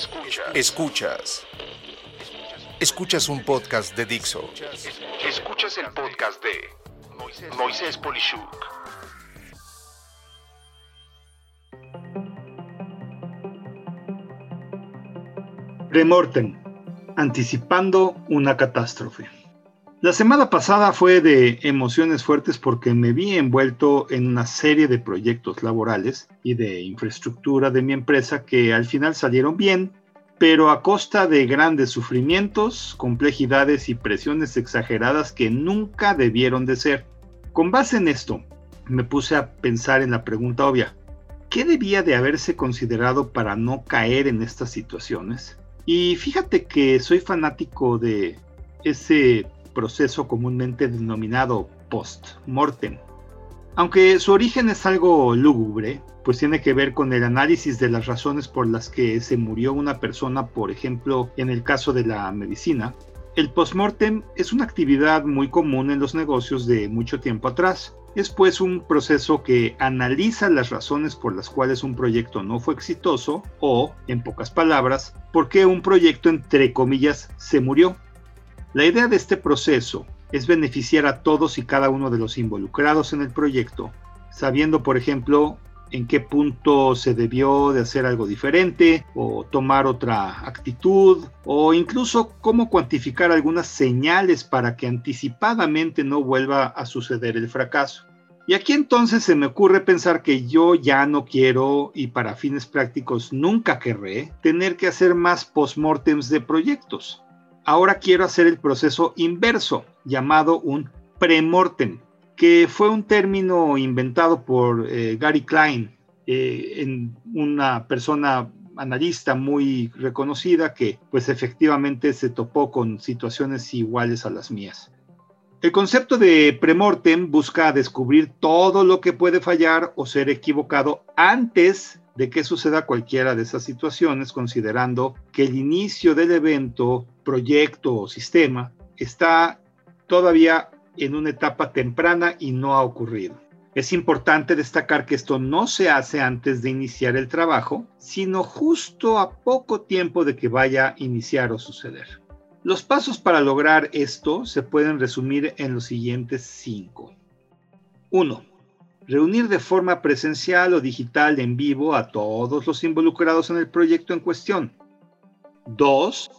Escuchas. Escuchas. Escuchas un podcast de Dixo. Escuchas el podcast de Moisés Polishuk. Remortem, anticipando una catástrofe. La semana pasada fue de emociones fuertes porque me vi envuelto en una serie de proyectos laborales y de infraestructura de mi empresa que al final salieron bien, pero a costa de grandes sufrimientos, complejidades y presiones exageradas que nunca debieron de ser. Con base en esto, me puse a pensar en la pregunta obvia, ¿qué debía de haberse considerado para no caer en estas situaciones? Y fíjate que soy fanático de ese proceso comúnmente denominado post-mortem. Aunque su origen es algo lúgubre, pues tiene que ver con el análisis de las razones por las que se murió una persona, por ejemplo, en el caso de la medicina, el postmortem es una actividad muy común en los negocios de mucho tiempo atrás. Es pues un proceso que analiza las razones por las cuales un proyecto no fue exitoso o, en pocas palabras, por qué un proyecto entre comillas se murió. La idea de este proceso es beneficiar a todos y cada uno de los involucrados en el proyecto, sabiendo, por ejemplo, en qué punto se debió de hacer algo diferente o tomar otra actitud o incluso cómo cuantificar algunas señales para que anticipadamente no vuelva a suceder el fracaso. Y aquí entonces se me ocurre pensar que yo ya no quiero y para fines prácticos nunca querré tener que hacer más postmortems de proyectos. Ahora quiero hacer el proceso inverso, llamado un premortem, que fue un término inventado por eh, Gary Klein, eh, en una persona analista muy reconocida que pues efectivamente se topó con situaciones iguales a las mías. El concepto de premortem busca descubrir todo lo que puede fallar o ser equivocado antes de que suceda cualquiera de esas situaciones, considerando que el inicio del evento, proyecto o sistema está todavía en una etapa temprana y no ha ocurrido. Es importante destacar que esto no se hace antes de iniciar el trabajo, sino justo a poco tiempo de que vaya a iniciar o suceder. Los pasos para lograr esto se pueden resumir en los siguientes cinco. 1 reunir de forma presencial o digital en vivo a todos los involucrados en el proyecto en cuestión. Dos,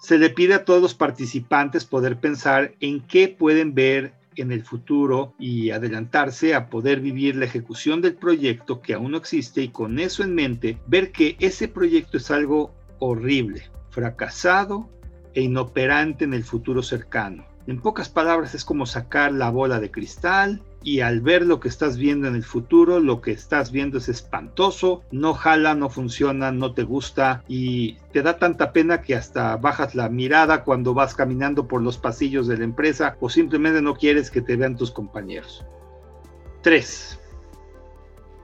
se le pide a todos los participantes poder pensar en qué pueden ver en el futuro y adelantarse a poder vivir la ejecución del proyecto que aún no existe y con eso en mente ver que ese proyecto es algo horrible, fracasado e inoperante en el futuro cercano. En pocas palabras es como sacar la bola de cristal y al ver lo que estás viendo en el futuro, lo que estás viendo es espantoso, no jala, no funciona, no te gusta y te da tanta pena que hasta bajas la mirada cuando vas caminando por los pasillos de la empresa o simplemente no quieres que te vean tus compañeros. 3.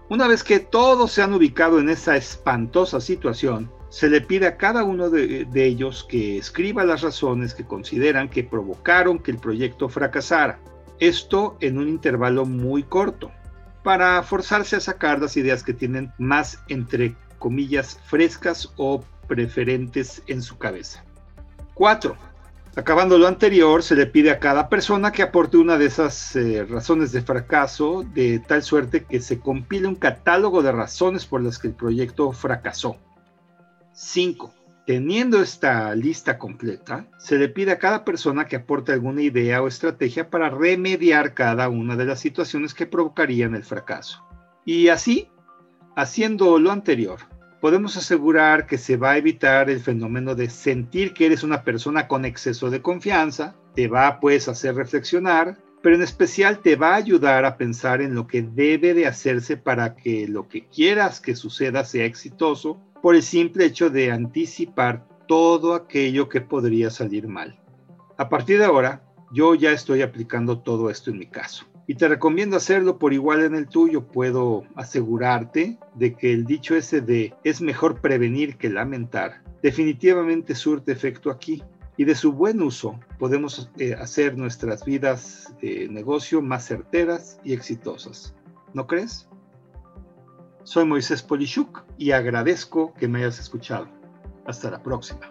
Una vez que todos se han ubicado en esa espantosa situación, se le pide a cada uno de, de, ellos que escriba las razones que consideran que provocaron que el proyecto fracasara. Esto en un intervalo muy corto, para forzarse a sacar las ideas que tienen más, entre comillas, frescas o preferentes en su cabeza. 4. Acabando lo anterior, se le pide a cada persona que aporte una de esas eh, razones de fracaso, de tal suerte que se compile un catálogo de razones por las que el proyecto fracasó. 5. Teniendo esta lista completa, se le pide a cada persona que aporte alguna idea o estrategia para remediar cada una de las situaciones que provocarían el fracaso. Y así, haciendo lo anterior, podemos asegurar que se va a evitar el fenómeno de sentir que eres una persona con exceso de confianza, te va pues a hacer reflexionar, pero en especial te va a ayudar a pensar en lo que debe de hacerse para que lo que quieras que suceda sea exitoso por el simple hecho de anticipar todo aquello que podría salir mal. A partir de ahora, yo ya estoy aplicando todo esto en mi caso. Y te recomiendo hacerlo por igual en el tuyo. Puedo asegurarte de que el dicho ese de es mejor prevenir que lamentar definitivamente surte efecto aquí. Y de su buen uso podemos eh, hacer nuestras vidas de negocio más certeras y exitosas. ¿No crees? Soy Moisés Polishuk y agradezco que me hayas escuchado. Hasta la próxima.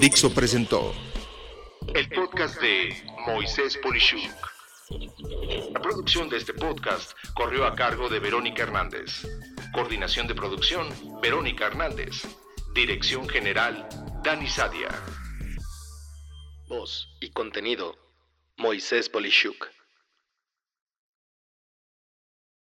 Dixo presentó el podcast de Moisés Polishuk. La producción de este podcast corrió a cargo de Verónica Hernández. Coordinación de producción, Verónica Hernández. Dirección General, Dani Sadia. Voz y contenido, Moisés Polishuk.